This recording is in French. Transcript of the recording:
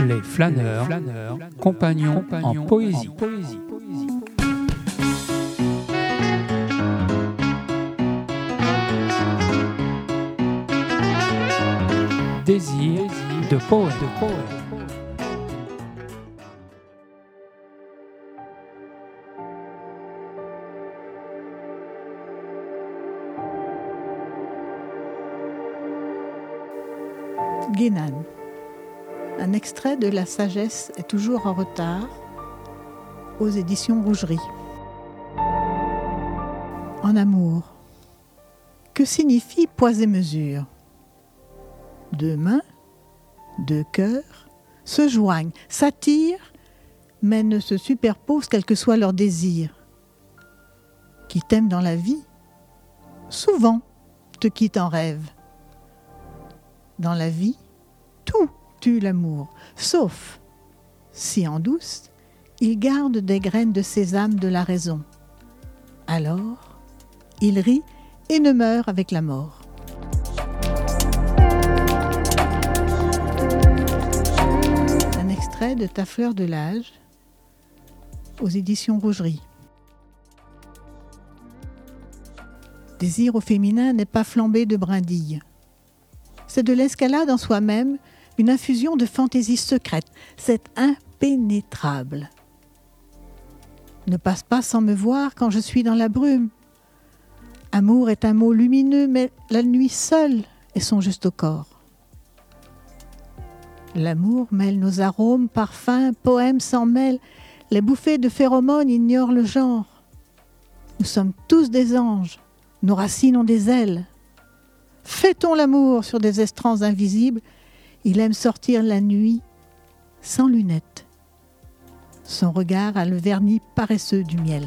Les flâneurs, compagnons, en poésie. Désir de poète. Guénan. Un extrait de La sagesse est toujours en retard aux éditions Rougerie. En amour. Que signifie poids et mesure Deux mains, deux cœurs se joignent, s'attirent, mais ne se superposent quel que soit leur désir. Qui t'aime dans la vie, souvent te quitte en rêve. Dans la vie, tout l'amour, sauf si en douce, il garde des graines de sésame de la raison. Alors, il rit et ne meurt avec la mort. Un extrait de Ta fleur de l'âge aux éditions Rougerie. Désir au féminin n'est pas flambé de brindilles. C'est de l'escalade en soi-même, une infusion de fantaisie secrète. C'est impénétrable. Ne passe pas sans me voir quand je suis dans la brume. Amour est un mot lumineux, mais la nuit seule est son juste corps. L'amour mêle nos arômes, parfums, poèmes s'en mêlent. Les bouffées de phéromones ignorent le genre. Nous sommes tous des anges, nos racines ont des ailes. Fêtons l'amour sur des estrans invisibles. Il aime sortir la nuit sans lunettes. Son regard a le vernis paresseux du miel.